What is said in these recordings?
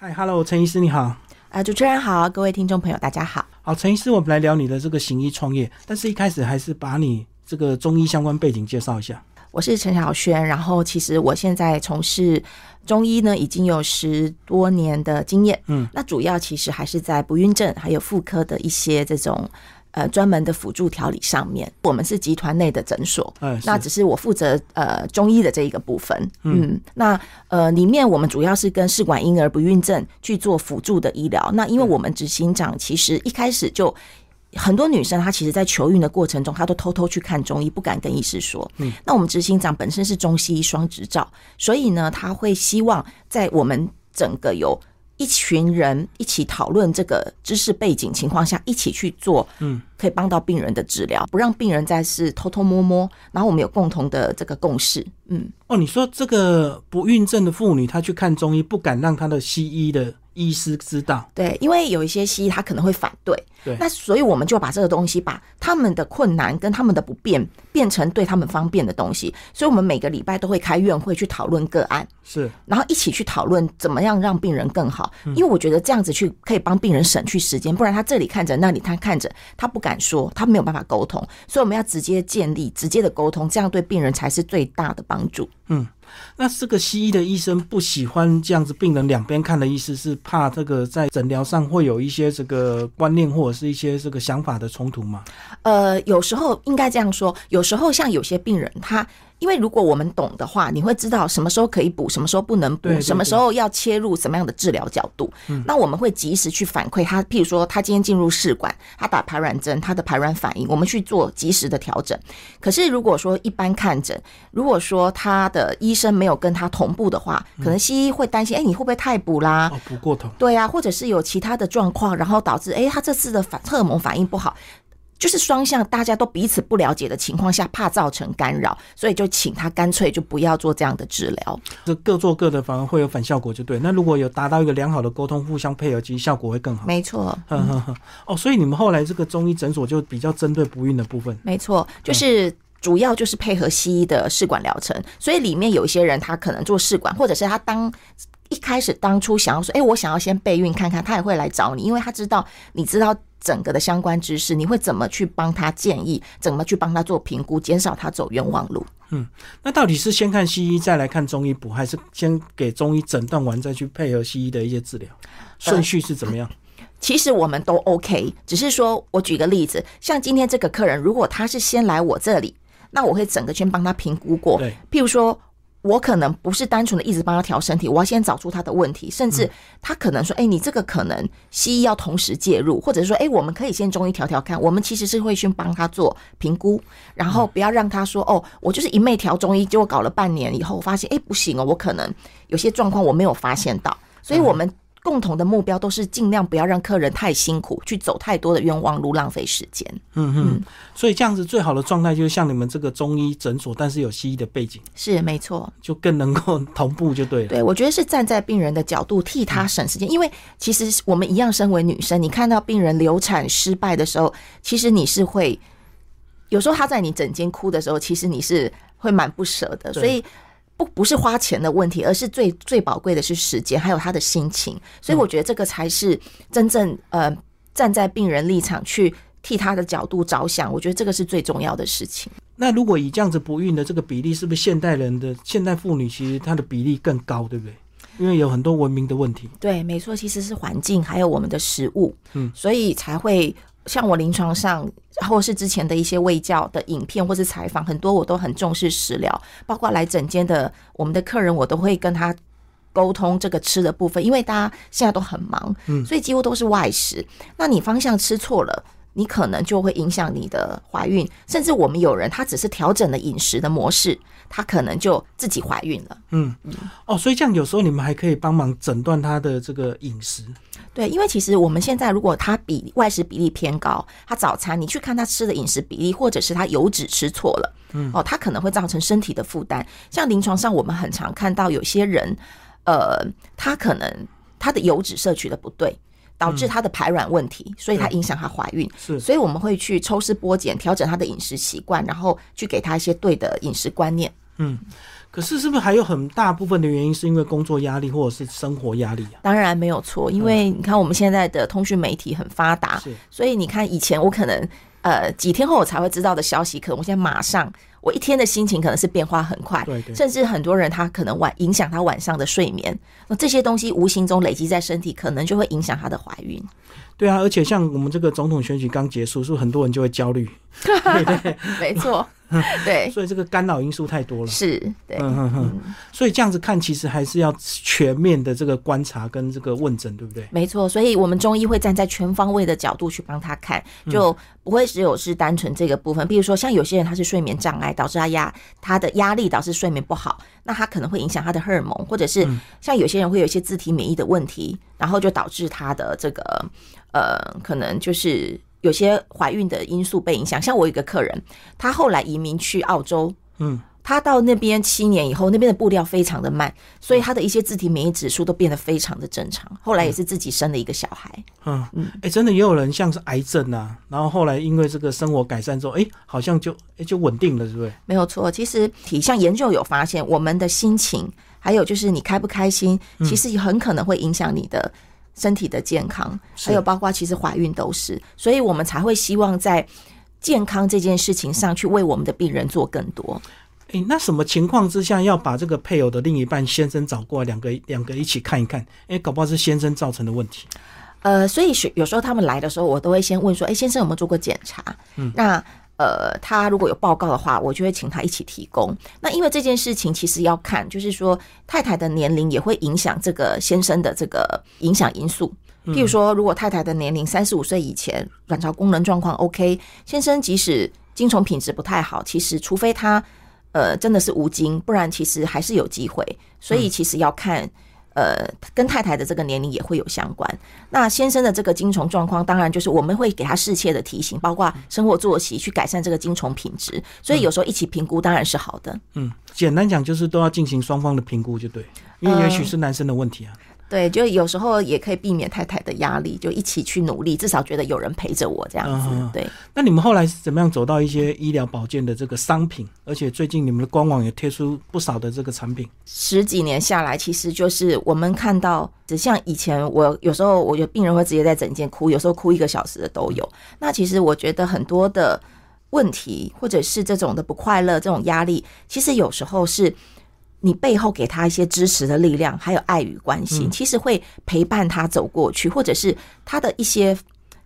嗨，Hello，陈医师你好。啊，主持人好，各位听众朋友大家好。好，陈医师，我们来聊你的这个行医创业，但是一开始还是把你这个中医相关背景介绍一下。我是陈小轩，然后其实我现在从事中医呢，已经有十多年的经验。嗯，那主要其实还是在不孕症还有妇科的一些这种。呃，专门的辅助调理上面，我们是集团内的诊所，那只是我负责呃中医的这一个部分，嗯，那呃里面我们主要是跟试管婴儿不孕症去做辅助的医疗。那因为我们执行长其实一开始就很多女生，她其实在求孕的过程中，她都偷偷去看中医，不敢跟医师说。嗯，那我们执行长本身是中西医双执照，所以呢，他会希望在我们整个有。一群人一起讨论这个知识背景情况下，一起去做，嗯，可以帮到病人的治疗，不让病人再是偷偷摸摸。然后我们有共同的这个共识，嗯。哦，你说这个不孕症的妇女，她去看中医，不敢让她的西医的。医师知道，对，因为有一些西医他可能会反对，对，那所以我们就把这个东西，把他们的困难跟他们的不便变成对他们方便的东西，所以我们每个礼拜都会开院会去讨论个案，是，然后一起去讨论怎么样让病人更好，因为我觉得这样子去可以帮病人省去时间，不然他这里看着，那里他看着，他不敢说，他没有办法沟通，所以我们要直接建立直接的沟通，这样对病人才是最大的帮助，嗯。那这个西医的医生不喜欢这样子病人两边看的意思是怕这个在诊疗上会有一些这个观念或者是一些这个想法的冲突吗？呃，有时候应该这样说，有时候像有些病人他。因为如果我们懂的话，你会知道什么时候可以补，什么时候不能补，什么时候要切入什么样的治疗角度。那我们会及时去反馈他，譬如说他今天进入试管，他打排卵针，他的排卵反应，我们去做及时的调整。可是如果说一般看诊，如果说他的医生没有跟他同步的话，可能西医会担心，哎，你会不会太补啦？补过头。对啊，或者是有其他的状况，然后导致哎，他这次的反荷尔蒙反应不好。就是双向，大家都彼此不了解的情况下，怕造成干扰，所以就请他干脆就不要做这样的治疗。这各做各的，反而会有反效果，就对。那如果有达到一个良好的沟通，互相配合，其实效果会更好。没错。呵呵呵哦，所以你们后来这个中医诊所就比较针对不孕的部分。没错，就是主要就是配合西医的试管疗程，所以里面有一些人他可能做试管，或者是他当一开始当初想要说，哎，我想要先备孕看看，他也会来找你，因为他知道你知道。整个的相关知识，你会怎么去帮他建议？怎么去帮他做评估，减少他走冤枉路？嗯，那到底是先看西医再来看中医补，还是先给中医诊断完再去配合西医的一些治疗？顺序是怎么样？其实我们都 OK，只是说我举个例子，像今天这个客人，如果他是先来我这里，那我会整个先帮他评估过。譬如说。我可能不是单纯的一直帮他调身体，我要先找出他的问题，甚至他可能说：“哎，你这个可能西医要同时介入，或者说，哎，我们可以先中医调调看。”我们其实是会先帮他做评估，然后不要让他说：“哦，我就是一昧调中医，结果搞了半年以后，发现哎不行哦，我可能有些状况我没有发现到。”所以，我们。共同的目标都是尽量不要让客人太辛苦，去走太多的冤枉路，浪费时间。嗯嗯，所以这样子最好的状态就是像你们这个中医诊所，但是有西医的背景，是没错，就更能够同步就对了。对，我觉得是站在病人的角度替他省时间，因为其实我们一样身为女生，你看到病人流产失败的时候，其实你是会有时候他在你诊间哭的时候，其实你是会蛮不舍的，所以。不不是花钱的问题，而是最最宝贵的是时间，还有他的心情。所以我觉得这个才是真正呃站在病人立场去替他的角度着想。我觉得这个是最重要的事情。那如果以这样子不孕的这个比例，是不是现代人的现代妇女其实她的比例更高，对不对？因为有很多文明的问题。对，没错，其实是环境还有我们的食物，嗯，所以才会。像我临床上，或是之前的一些卫教的影片或是采访，很多我都很重视食疗，包括来诊间的我们的客人，我都会跟他沟通这个吃的部分，因为大家现在都很忙，嗯，所以几乎都是外食。那你方向吃错了，你可能就会影响你的怀孕，甚至我们有人他只是调整了饮食的模式。她可能就自己怀孕了。嗯嗯哦，所以这样有时候你们还可以帮忙诊断她的这个饮食。对，因为其实我们现在如果她比外食比例偏高，她早餐你去看她吃的饮食比例，或者是她油脂吃错了，嗯哦，她可能会造成身体的负担。像临床上我们很常看到有些人，呃，他可能他的油脂摄取的不对。导致她的排卵问题，所以她影响她怀孕。是，所以我们会去抽丝剥茧，调整她的饮食习惯，然后去给她一些对的饮食观念。嗯，可是是不是还有很大部分的原因是因为工作压力或者是生活压力啊？当然没有错，因为你看我们现在的通讯媒体很发达，所以你看以前我可能呃几天后我才会知道的消息，可能我现在马上。我一天的心情可能是变化很快，甚至很多人他可能晚影响他晚上的睡眠，那这些东西无形中累积在身体，可能就会影响他的怀孕。对啊，而且像我们这个总统选举刚结束，是不是很多人就会焦虑？对，没错。对，所以这个干扰因素太多了。是，对，嗯哼哼。所以这样子看，其实还是要全面的这个观察跟这个问诊，对不对？没错，所以我们中医会站在全方位的角度去帮他看，就不会只有是单纯这个部分。比如说，像有些人他是睡眠障碍，导致他压他的压力导致睡眠不好，那他可能会影响他的荷尔蒙，或者是像有些人会有一些自体免疫的问题，然后就导致他的这个呃，可能就是。有些怀孕的因素被影响，像我有一个客人，他后来移民去澳洲，嗯，他到那边七年以后，那边的布料非常的慢，所以他的一些自体免疫指数都变得非常的正常。后来也是自己生了一个小孩，嗯嗯，哎，真的也有人像是癌症啊，然后后来因为这个生活改善之后，哎，好像就哎就稳定了，是不是？没有错，其实体像研究有发现，我们的心情，还有就是你开不开心，其实很可能会影响你的。身体的健康，还有包括其实怀孕都是，所以我们才会希望在健康这件事情上去为我们的病人做更多。哎，那什么情况之下要把这个配偶的另一半先生找过来，两个两个一起看一看？哎，搞不好是先生造成的问题。呃，所以有时候他们来的时候，我都会先问说：“哎，先生有没有做过检查？”嗯，那。呃，他如果有报告的话，我就会请他一起提供。那因为这件事情其实要看，就是说太太的年龄也会影响这个先生的这个影响因素。譬如说，如果太太的年龄三十五岁以前，卵巢功能状况 OK，先生即使精虫品质不太好，其实除非他呃真的是无精，不然其实还是有机会。所以其实要看。呃，跟太太的这个年龄也会有相关。那先生的这个精虫状况，当然就是我们会给他适切的提醒，包括生活作息去改善这个精虫品质。所以有时候一起评估当然是好的。嗯，简单讲就是都要进行双方的评估就对，因为也许是男生的问题啊。对，就有时候也可以避免太太的压力，就一起去努力，至少觉得有人陪着我这样子。对。那你们后来是怎么样走到一些医疗保健的这个商品？而且最近你们的官网也贴出不少的这个产品。十几年下来，其实就是我们看到，只像以前我有时候，我有病人会直接在诊间哭，有时候哭一个小时的都有。那其实我觉得很多的问题，或者是这种的不快乐、这种压力，其实有时候是。你背后给他一些支持的力量，还有爱与关心，其实会陪伴他走过去，或者是他的一些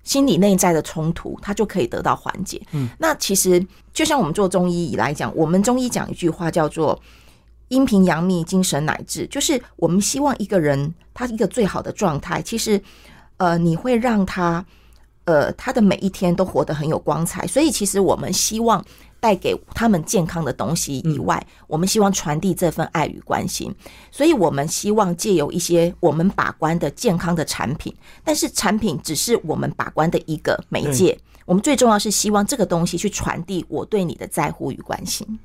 心理内在的冲突，他就可以得到缓解。嗯，那其实就像我们做中医以来讲，我们中医讲一句话叫做“阴平阳秘，精神乃至”，就是我们希望一个人他一个最好的状态，其实呃，你会让他呃他的每一天都活得很有光彩。所以其实我们希望。带给他们健康的东西以外，我们希望传递这份爱与关心，所以我们希望借由一些我们把关的健康的产品，但是产品只是我们把关的一个媒介，我们最重要是希望这个东西去传递我对你的在乎与关心。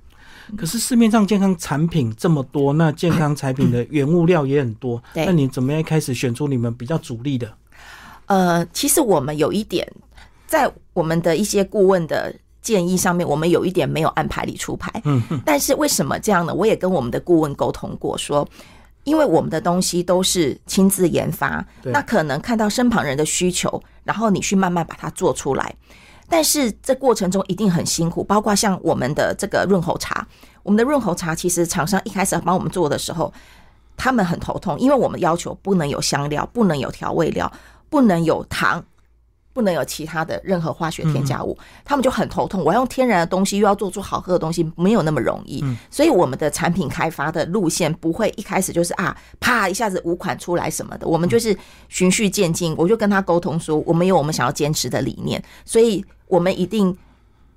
可是市面上健康产品这么多，那健康产品的原物料也很多，那你怎么样开始选出你们比较主力的？呃，其实我们有一点，在我们的一些顾问的。建议上面我们有一点没有按牌理出牌，嗯，但是为什么这样呢？我也跟我们的顾问沟通过，说因为我们的东西都是亲自研发，那可能看到身旁人的需求，然后你去慢慢把它做出来，但是这过程中一定很辛苦，包括像我们的这个润喉茶，我们的润喉茶其实厂商一开始帮我们做的时候，他们很头痛，因为我们要求不能有香料，不能有调味料，不能有糖。不能有其他的任何化学添加物，他们就很头痛。我要用天然的东西，又要做出好喝的东西，没有那么容易。所以我们的产品开发的路线不会一开始就是啊，啪一下子五款出来什么的。我们就是循序渐进。我就跟他沟通说，我们有我们想要坚持的理念，所以我们一定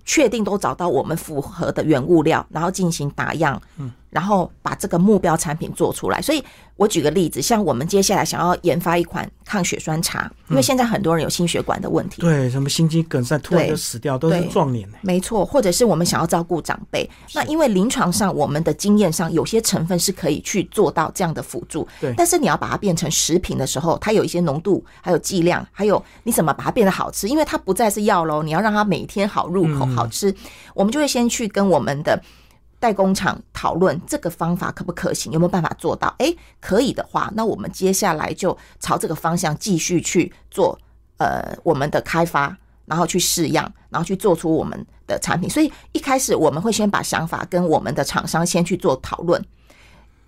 确定都找到我们符合的原物料，然后进行打样。嗯。然后把这个目标产品做出来，所以我举个例子，像我们接下来想要研发一款抗血栓茶，因为现在很多人有心血管的问题，对，什么心肌梗塞突然就死掉，都是壮年。没错，或者是我们想要照顾长辈，那因为临床上我们的经验上有些成分是可以去做到这样的辅助，对，但是你要把它变成食品的时候，它有一些浓度，还有剂量，还有你怎么把它变得好吃，因为它不再是药喽，你要让它每天好入口、好吃，我们就会先去跟我们的。代工厂讨论这个方法可不可行，有没有办法做到？诶，可以的话，那我们接下来就朝这个方向继续去做，呃，我们的开发，然后去试样，然后去做出我们的产品。所以一开始我们会先把想法跟我们的厂商先去做讨论，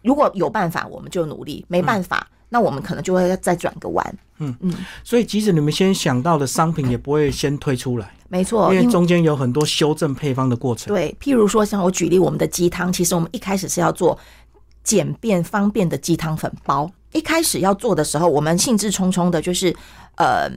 如果有办法，我们就努力；没办法。那我们可能就会再转个弯，嗯嗯，所以即使你们先想到的商品，也不会先推出来，没错，因为中间有很多修正配方的过程。对，譬如说像我举例，我们的鸡汤，其实我们一开始是要做简便方便的鸡汤粉包。一开始要做的时候，我们兴致冲冲的，就是呃，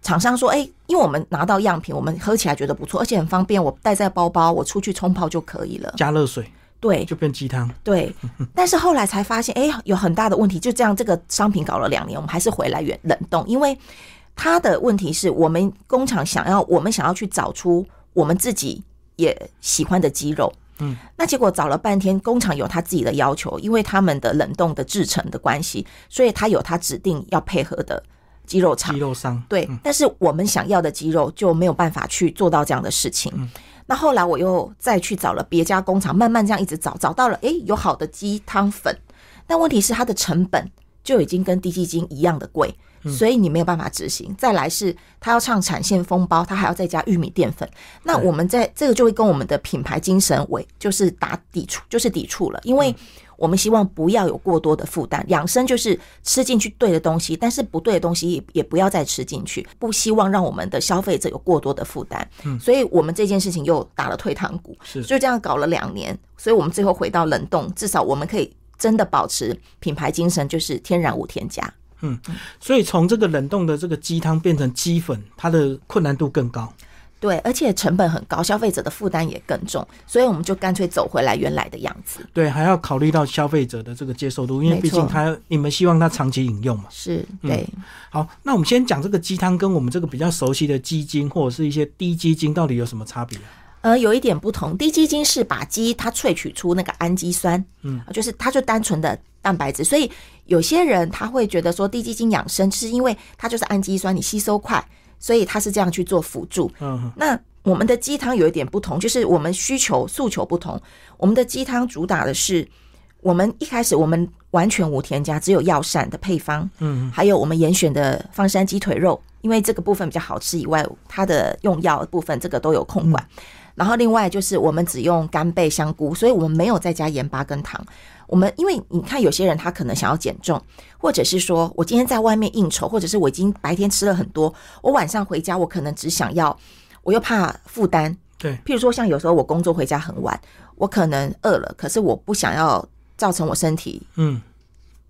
厂商说，哎，因为我们拿到样品，我们喝起来觉得不错，而且很方便，我带在包包，我出去冲泡就可以了，加热水。对，就变鸡汤。对，但是后来才发现，哎，有很大的问题。就这样，这个商品搞了两年，我们还是回来原冷冻，因为它的问题是我们工厂想要，我们想要去找出我们自己也喜欢的鸡肉。嗯，那结果找了半天，工厂有他自己的要求，因为他们的冷冻的制成的关系，所以他有他指定要配合的鸡肉厂、鸡肉商。对，但是我们想要的鸡肉就没有办法去做到这样的事情。那后来我又再去找了别家工厂，慢慢这样一直找，找到了，诶，有好的鸡汤粉，但问题是它的成本就已经跟低基金一样的贵，所以你没有办法执行。再来是他要唱产线封包，他还要再加玉米淀粉，那我们在这个就会跟我们的品牌精神为就是打抵触，就是抵触了，因为。我们希望不要有过多的负担，养生就是吃进去对的东西，但是不对的东西也也不要再吃进去。不希望让我们的消费者有过多的负担，嗯，所以我们这件事情又打了退堂鼓，是就这样搞了两年，所以我们最后回到冷冻，至少我们可以真的保持品牌精神，就是天然无添加。嗯，所以从这个冷冻的这个鸡汤变成鸡粉，它的困难度更高。对，而且成本很高，消费者的负担也更重，所以我们就干脆走回来原来的样子。对，还要考虑到消费者的这个接受度，因为毕竟他你们希望他长期饮用嘛。是，对。好，那我们先讲这个鸡汤跟我们这个比较熟悉的鸡精或者是一些低鸡精到底有什么差别？呃，有一点不同，低基金是把鸡它萃取出那个氨基酸，嗯，就是它就单纯的蛋白质，所以有些人他会觉得说低基金养生，是因为它就是氨基酸，你吸收快。所以它是这样去做辅助。嗯，那我们的鸡汤有一点不同，就是我们需求诉求不同。我们的鸡汤主打的是，我们一开始我们完全无添加，只有药膳的配方。嗯，还有我们严选的方山鸡腿肉，因为这个部分比较好吃以外，它的用药部分这个都有控管。然后另外就是我们只用干贝、香菇，所以我们没有再加盐巴跟糖。我们因为你看有些人他可能想要减重，或者是说我今天在外面应酬，或者是我已经白天吃了很多，我晚上回家我可能只想要，我又怕负担。对，譬如说像有时候我工作回家很晚，我可能饿了，可是我不想要造成我身体嗯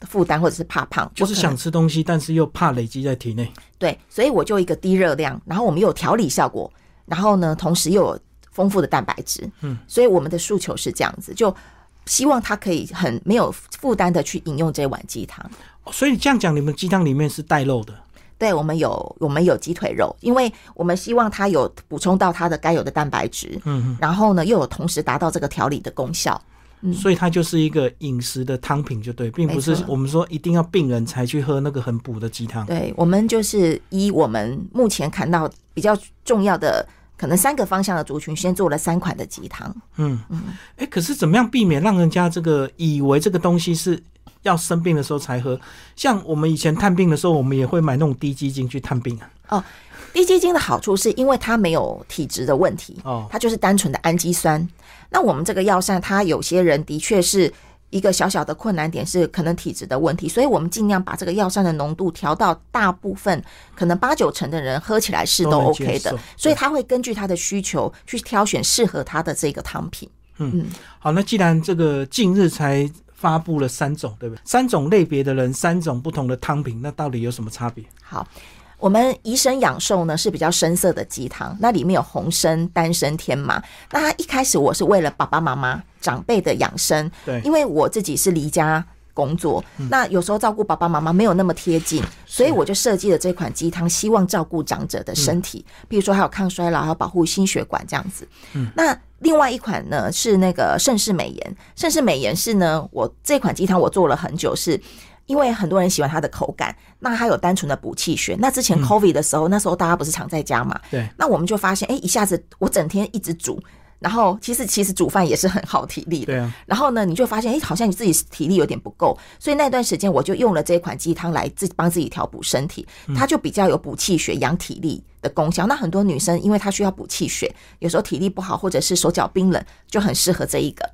负担，或者是怕胖，就是想吃东西，但是又怕累积在体内。对，所以我就一个低热量，然后我们有调理效果，然后呢，同时又有。丰富的蛋白质，嗯，所以我们的诉求是这样子，就希望他可以很没有负担的去饮用这碗鸡汤。所以这样讲，你们鸡汤里面是带肉的？对，我们有我们有鸡腿肉，因为我们希望它有补充到它的该有的蛋白质，嗯，然后呢又有同时达到这个调理的功效，嗯，所以它就是一个饮食的汤品，就对，并不是我们说一定要病人才去喝那个很补的鸡汤。对，我们就是依我们目前看到比较重要的。可能三个方向的族群先做了三款的鸡汤。嗯嗯，哎，可是怎么样避免让人家这个以为这个东西是要生病的时候才喝？像我们以前探病的时候，我们也会买那种低基金去探病啊。哦，低基金的好处是因为它没有体质的问题，哦，它就是单纯的氨基酸。那我们这个药膳，它有些人的确是。一个小小的困难点是可能体质的问题，所以我们尽量把这个药膳的浓度调到大部分可能八九成的人喝起来是都 OK 的，所以他会根据他的需求去挑选适合他的这个汤品。嗯，好，那既然这个近日才发布了三种，对不对？三种类别的人，三种不同的汤品，那到底有什么差别？好。我们怡生养寿呢是比较深色的鸡汤，那里面有红参、丹参、天麻。那它一开始我是为了爸爸妈妈长辈的养生，对，因为我自己是离家工作，那有时候照顾爸爸妈妈没有那么贴近，所以我就设计了这款鸡汤，希望照顾长者的身体，比如说还有抗衰老，还有保护心血管这样子。嗯，那另外一款呢是那个盛世美颜，盛世美颜是呢，我这款鸡汤我做了很久是。因为很多人喜欢它的口感，那它有单纯的补气血。那之前 COVID 的时候，那时候大家不是常在家嘛？对。那我们就发现，哎，一下子我整天一直煮，然后其实其实煮饭也是很耗体力的。对啊。然后呢，你就发现，哎，好像你自己体力有点不够，所以那段时间我就用了这款鸡汤来自帮自己调补身体，它就比较有补气血、养体力的功效。那很多女生因为她需要补气血，有时候体力不好或者是手脚冰冷，就很适合这一个。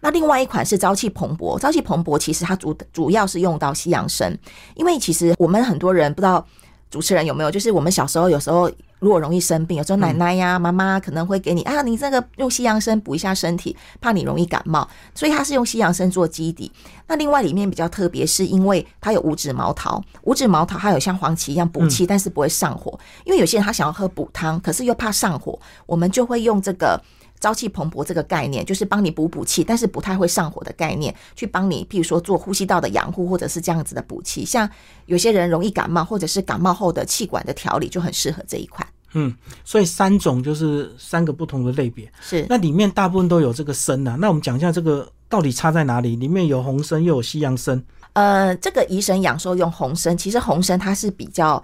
那另外一款是朝气蓬勃，朝气蓬勃其实它主主要是用到西洋参，因为其实我们很多人不知道。主持人有没有？就是我们小时候有时候如果容易生病，有时候奶奶呀、妈妈可能会给你啊，你这个用西洋参补一下身体，怕你容易感冒，所以它是用西洋参做基底。那另外里面比较特别，是因为它有五指毛桃，五指毛桃它有像黄芪一样补气，但是不会上火。因为有些人他想要喝补汤，可是又怕上火，我们就会用这个。朝气蓬勃这个概念，就是帮你补补气，但是不太会上火的概念，去帮你，譬如说做呼吸道的养护，或者是这样子的补气。像有些人容易感冒，或者是感冒后的气管的调理，就很适合这一款。嗯，所以三种就是三个不同的类别。是，那里面大部分都有这个参啊。那我们讲一下这个到底差在哪里？里面有红参，又有西洋参。呃，这个怡神养寿用红参，其实红参它是比较。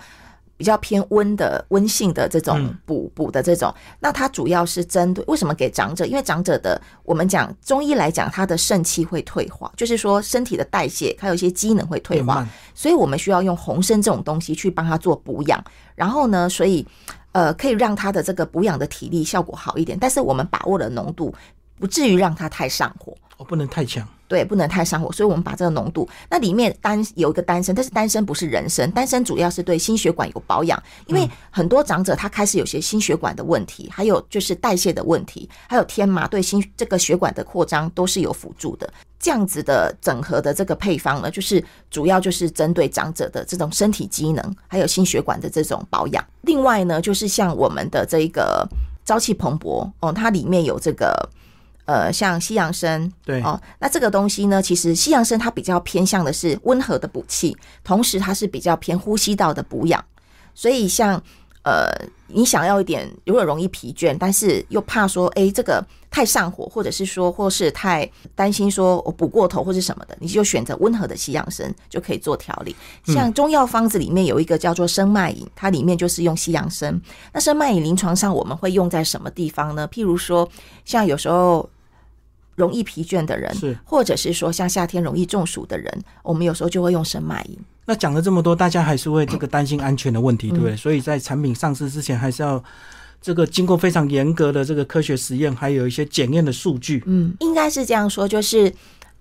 比较偏温的、温性的这种补补的这种，那它主要是针对为什么给长者？因为长者的我们讲中医来讲，他的肾气会退化，就是说身体的代谢还有一些机能会退化，所以我们需要用红参这种东西去帮他做补养。然后呢，所以呃可以让他的这个补养的体力效果好一点，但是我们把握了浓度，不至于让它太上火，哦，不能太强。对，不能太上火，所以我们把这个浓度。那里面单有一个丹参，但是丹参不是人参，丹参主要是对心血管有保养。因为很多长者他开始有些心血管的问题，还有就是代谢的问题，还有天麻对心这个血管的扩张都是有辅助的。这样子的整合的这个配方呢，就是主要就是针对长者的这种身体机能，还有心血管的这种保养。另外呢，就是像我们的这一个朝气蓬勃哦，它里面有这个。呃，像西洋参，对哦，那这个东西呢，其实西洋参它比较偏向的是温和的补气，同时它是比较偏呼吸道的补养。所以像呃，你想要一点，如果容易疲倦，但是又怕说，哎，这个太上火，或者是说，或是太担心说我补过头或是什么的，你就选择温和的西洋参就可以做调理。像中药方子里面有一个叫做生脉饮，它里面就是用西洋参。那生脉饮临床上我们会用在什么地方呢？譬如说，像有时候。容易疲倦的人，是或者是说像夏天容易中暑的人，我们有时候就会用神马饮。那讲了这么多，大家还是会这个担心安全的问题，对不对？所以在产品上市之前，还是要这个经过非常严格的这个科学实验，还有一些检验的数据。嗯，应该是这样说，就是。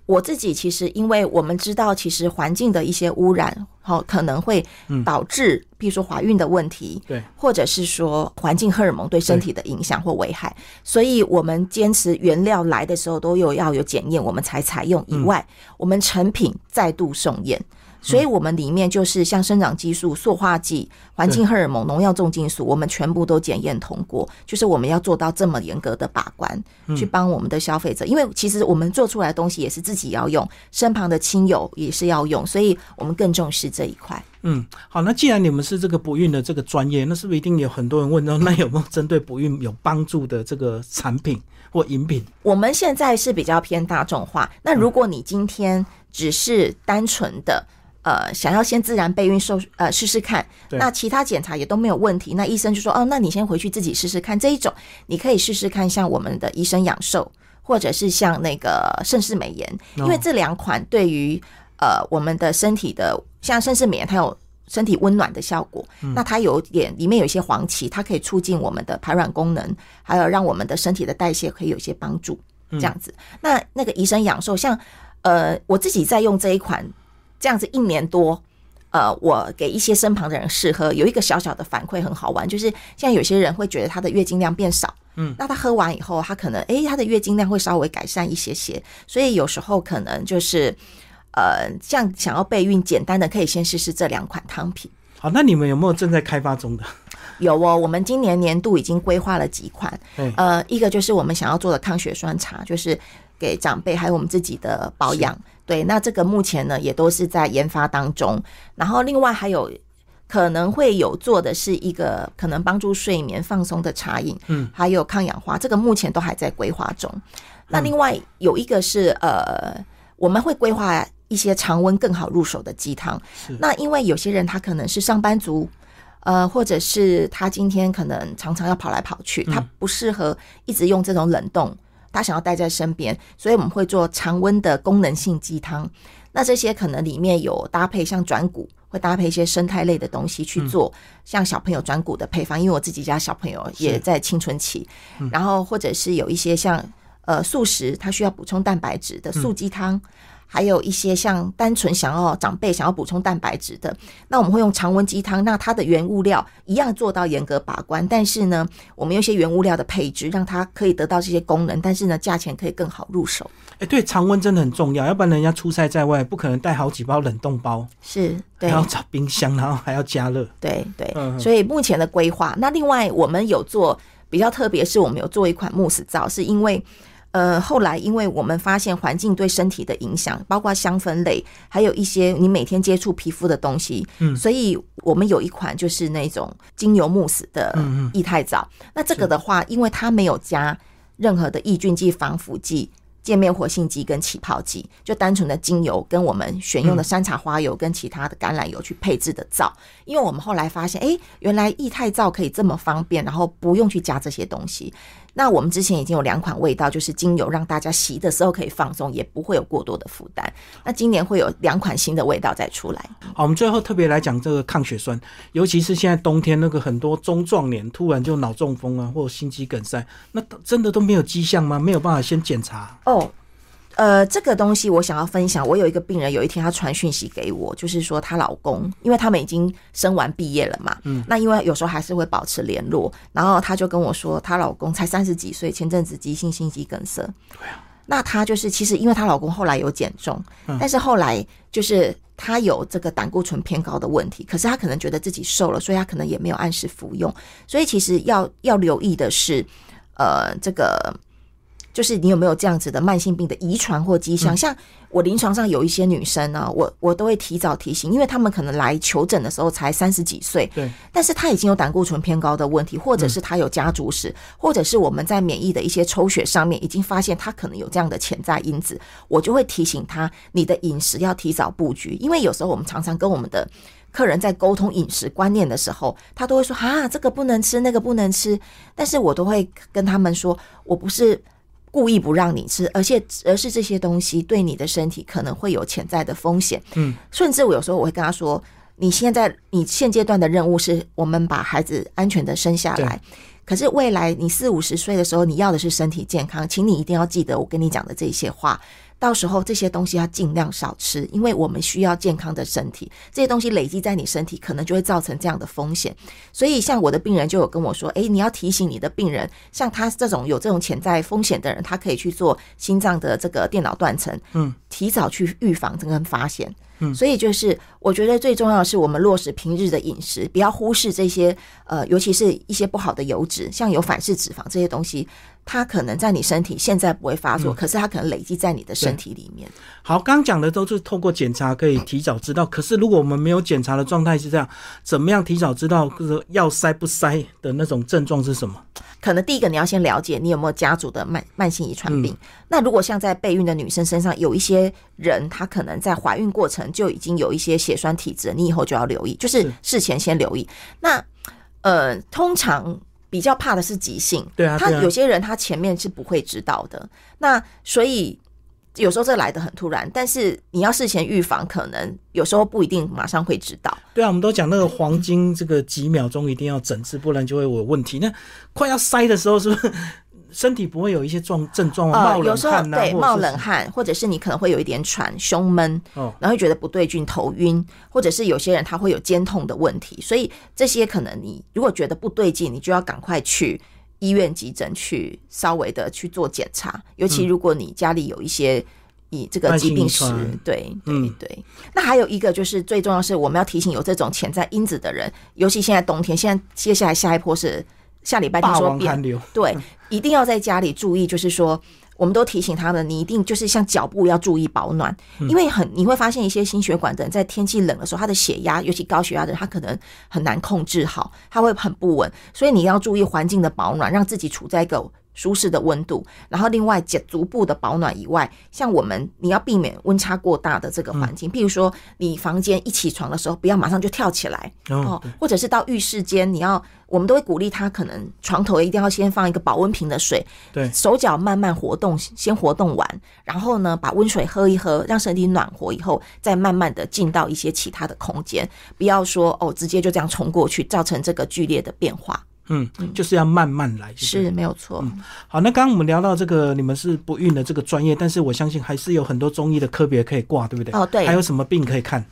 我自己其实，因为我们知道，其实环境的一些污染，好可能会导致，比如说怀孕的问题，对，或者是说环境荷尔蒙对身体的影响或危害，所以我们坚持原料来的时候都有要有检验，我们才采用。以外，我们成品再度送验。所以，我们里面就是像生长激素、塑化剂、环境荷尔蒙、农药、重金属，我们全部都检验通过。就是我们要做到这么严格的把关，去帮我们的消费者。因为其实我们做出来的东西也是自己要用，身旁的亲友也是要用，所以我们更重视这一块。嗯，好，那既然你们是这个不孕的这个专业，那是不是一定有很多人问到，那有没有针对不孕有帮助的这个产品或饮品？我们现在是比较偏大众化。那如果你今天只是单纯的。呃，想要先自然备孕受呃试试看，那其他检查也都没有问题，那医生就说哦，那你先回去自己试试看这一种，你可以试试看像我们的医生养寿，或者是像那个盛世美颜，因为这两款对于呃我们的身体的像盛世美颜，它有身体温暖的效果，那它有点里面有一些黄芪，它可以促进我们的排卵功能，还有让我们的身体的代谢可以有一些帮助，这样子。那那个医生养寿，像呃我自己在用这一款。这样子一年多，呃，我给一些身旁的人试喝，有一个小小的反馈很好玩，就是像有些人会觉得他的月经量变少，嗯，那他喝完以后，他可能诶，他的月经量会稍微改善一些些，所以有时候可能就是呃，像想要备孕，简单的可以先试试这两款汤品。好，那你们有没有正在开发中的？有哦，我们今年年度已经规划了几款，呃，一个就是我们想要做的抗血栓茶，就是给长辈还有我们自己的保养。对，那这个目前呢也都是在研发当中，然后另外还有可能会有做的是一个可能帮助睡眠放松的茶饮，嗯，还有抗氧化，这个目前都还在规划中。那另外有一个是呃，我们会规划一些常温更好入手的鸡汤。那因为有些人他可能是上班族，呃，或者是他今天可能常常要跑来跑去，他不适合一直用这种冷冻，他想要带在身边，所以我们会做常温的功能性鸡汤。那这些可能里面有搭配像转骨，会搭配一些生态类的东西去做，像小朋友转骨的配方，因为我自己家小朋友也在青春期，然后或者是有一些像呃素食，它需要补充蛋白质的素鸡汤。还有一些像单纯想要长辈想要补充蛋白质的，那我们会用常温鸡汤，那它的原物料一样做到严格把关，但是呢，我们用一些原物料的配置，让它可以得到这些功能，但是呢，价钱可以更好入手。哎，对，常温真的很重要，要不然人家出差在外，不可能带好几包冷冻包，是，对，还要找冰箱，然后还要加热，对对，所以目前的规划，那另外我们有做比较特别，是我们有做一款慕斯皂，是因为。呃，后来因为我们发现环境对身体的影响，包括香氛类，还有一些你每天接触皮肤的东西，嗯，所以我们有一款就是那种精油慕斯的液态皂。那这个的话，因为它没有加任何的抑菌剂、防腐剂。界面活性剂跟起泡剂，就单纯的精油跟我们选用的山茶花油跟其他的橄榄油去配置的皂，因为我们后来发现，哎，原来液态皂可以这么方便，然后不用去加这些东西。那我们之前已经有两款味道，就是精油让大家洗的时候可以放松，也不会有过多的负担。那今年会有两款新的味道再出来。好，我们最后特别来讲这个抗血栓，尤其是现在冬天那个很多中壮年突然就脑中风啊，或心肌梗塞，那真的都没有迹象吗？没有办法先检查？哦，呃，这个东西我想要分享。我有一个病人，有一天他传讯息给我，就是说她老公，因为他们已经生完毕业了嘛，嗯，那因为有时候还是会保持联络，然后她就跟我说，她老公才三十几岁，前阵子急性心肌梗塞。对啊，那她就是其实因为她老公后来有减重，但是后来就是她有这个胆固醇偏高的问题，可是她可能觉得自己瘦了，所以她可能也没有按时服用，所以其实要要留意的是，呃，这个。就是你有没有这样子的慢性病的遗传或迹象？像我临床上有一些女生呢，我我都会提早提醒，因为她们可能来求诊的时候才三十几岁，对，但是她已经有胆固醇偏高的问题，或者是她有家族史，或者是我们在免疫的一些抽血上面已经发现她可能有这样的潜在因子，我就会提醒她，你的饮食要提早布局，因为有时候我们常常跟我们的客人在沟通饮食观念的时候，他都会说啊，这个不能吃，那个不能吃，但是我都会跟他们说，我不是。故意不让你吃，而且而是这些东西对你的身体可能会有潜在的风险。嗯，甚至我有时候我会跟他说：“你现在你现阶段的任务是我们把孩子安全的生下来，可是未来你四五十岁的时候，你要的是身体健康，请你一定要记得我跟你讲的这些话。”到时候这些东西要尽量少吃，因为我们需要健康的身体。这些东西累积在你身体，可能就会造成这样的风险。所以，像我的病人就有跟我说：“诶，你要提醒你的病人，像他这种有这种潜在风险的人，他可以去做心脏的这个电脑断层，嗯，提早去预防这个发现。嗯，所以就是我觉得最重要的是，我们落实平日的饮食，不要忽视这些呃，尤其是一些不好的油脂，像有反式脂肪这些东西。”它可能在你身体现在不会发作，可是它可能累积在你的身体里面。好，刚讲的都是透过检查可以提早知道。可是如果我们没有检查的状态是这样，怎么样提早知道就是要塞不塞的那种症状是什么？可能第一个你要先了解你有没有家族的慢慢性遗传病。那如果像在备孕的女生身上有一些人，她可能在怀孕过程就已经有一些血栓体质，你以后就要留意，就是事前先留意。那呃，通常。比较怕的是急性，对啊，他有些人他前面是不会知道的，那所以有时候这来的很突然，但是你要事前预防，可能有时候不一定马上会知道。对啊，我们都讲那个黄金这个几秒钟一定要整治，不然就会有问题。那快要塞的时候是不是？身体不会有一些状症状吗？有时候对冒冷汗，或者是你可能会有一点喘、胸闷，然后觉得不对劲、头晕，或者是有些人他会有肩痛的问题。所以这些可能你如果觉得不对劲，你就要赶快去医院急诊去稍微的去做检查。尤其如果你家里有一些以这个疾病史，对对对。那还有一个就是最重要是我们要提醒有这种潜在因子的人，尤其现在冬天，现在接下来下一波是。下礼拜听说变，对，一定要在家里注意。就是说，我们都提醒他们，你一定就是像脚步要注意保暖，因为很你会发现一些心血管的人在天气冷的时候，他的血压，尤其高血压的人，他可能很难控制好，他会很不稳。所以你要注意环境的保暖，让自己处在一个舒适的温度，然后另外减足部的保暖以外，像我们你要避免温差过大的这个环境，譬如说你房间一起床的时候，不要马上就跳起来哦，或者是到浴室间，你要我们都会鼓励他，可能床头一定要先放一个保温瓶的水，对，手脚慢慢活动，先活动完，然后呢把温水喝一喝，让身体暖和以后，再慢慢的进到一些其他的空间，不要说哦直接就这样冲过去，造成这个剧烈的变化。嗯，就是要慢慢来，是没有错。嗯好，那刚刚我们聊到这个，你们是不孕的这个专业，但是我相信还是有很多中医的科别可以挂，对不对？哦，对。还有什么病可以看？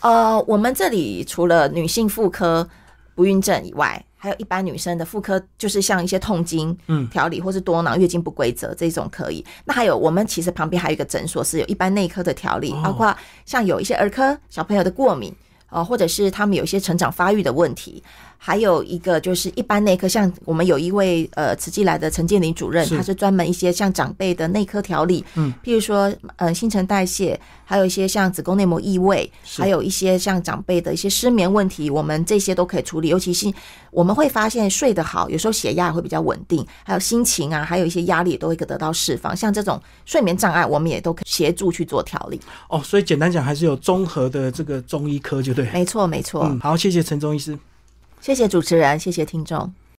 呃，我们这里除了女性妇科不孕症以外，还有一般女生的妇科，就是像一些痛经、嗯调理或是多囊、月经不规则这种可以。那还有我们其实旁边还有一个诊所，是有一般内科的调理，包括像有一些儿科小朋友的过敏。哦，或者是他们有一些成长发育的问题，还有一个就是一般内科，像我们有一位呃，慈济来的陈建林主任，他是专门一些像长辈的内科调理，嗯，譬如说呃新陈代谢，还有一些像子宫内膜异位，还有一些像长辈的一些失眠问题，我们这些都可以处理。尤其是我们会发现睡得好，有时候血压也会比较稳定，还有心情啊，还有一些压力也都会得到释放。像这种睡眠障碍，我们也都可以协助去做调理。哦，所以简单讲，还是有综合的这个中医科就。对，没错没错。嗯，好，谢谢陈中医师，谢谢主持人，谢谢听众。